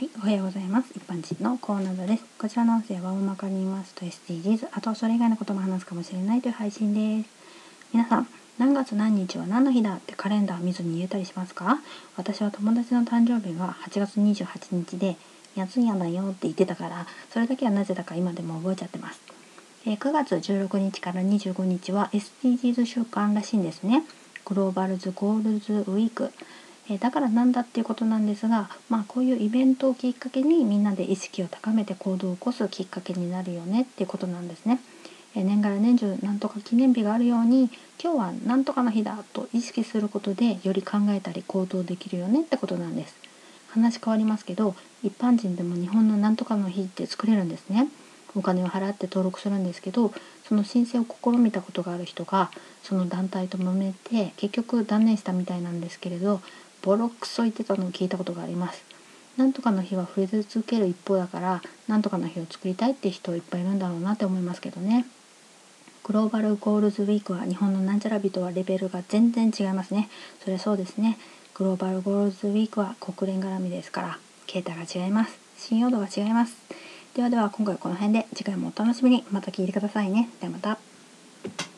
はい、おはようございます。一般人のコーナーです。こちらの音声は大まかに言いますと SDGs、あとそれ以外のことも話すかもしれないという配信です。皆さん、何月何日は何の日だってカレンダー見ずに言えたりしますか？私は友達の誕生日が8月28日で、やつやだよって言ってたから、それだけはなぜだか今でも覚えちゃってます。え9月16日から25日は SDGs 週間らしいんですね。 Global Goals Week。えだからなんだっていうことなんですが、まあ、こういうイベントをきっかけにみんなで意識を高めて行動を起こすきっかけになるよねっていうことなんですね。え年がら年中なんとか記念日があるように今日はなんとかの日だと意識することでより考えたり行動できるよねってことなんです。話変わりますけど一般人でも日本のなんとかの日って作れるんですね。お金を払って登録するんですけどその申請を試みたことがある人がその団体と揉めて結局断念したみたいなんですけれどボロクソ言ってたのを聞いたことがあります。なんとかの日は増え続ける一方だからなんとかの日を作りたいって人いっぱいいるんだろうなって思いますけどね。グローバルゴールズウィークは日本のなんちゃら日とはレベルが全然違いますね。それそうですね。グローバルゴールズウィークは国連絡みですから、形態が違います。信用度が違います。ではでは今回はこの辺で次回もお楽しみにまた聞いてくださいね。ではまた。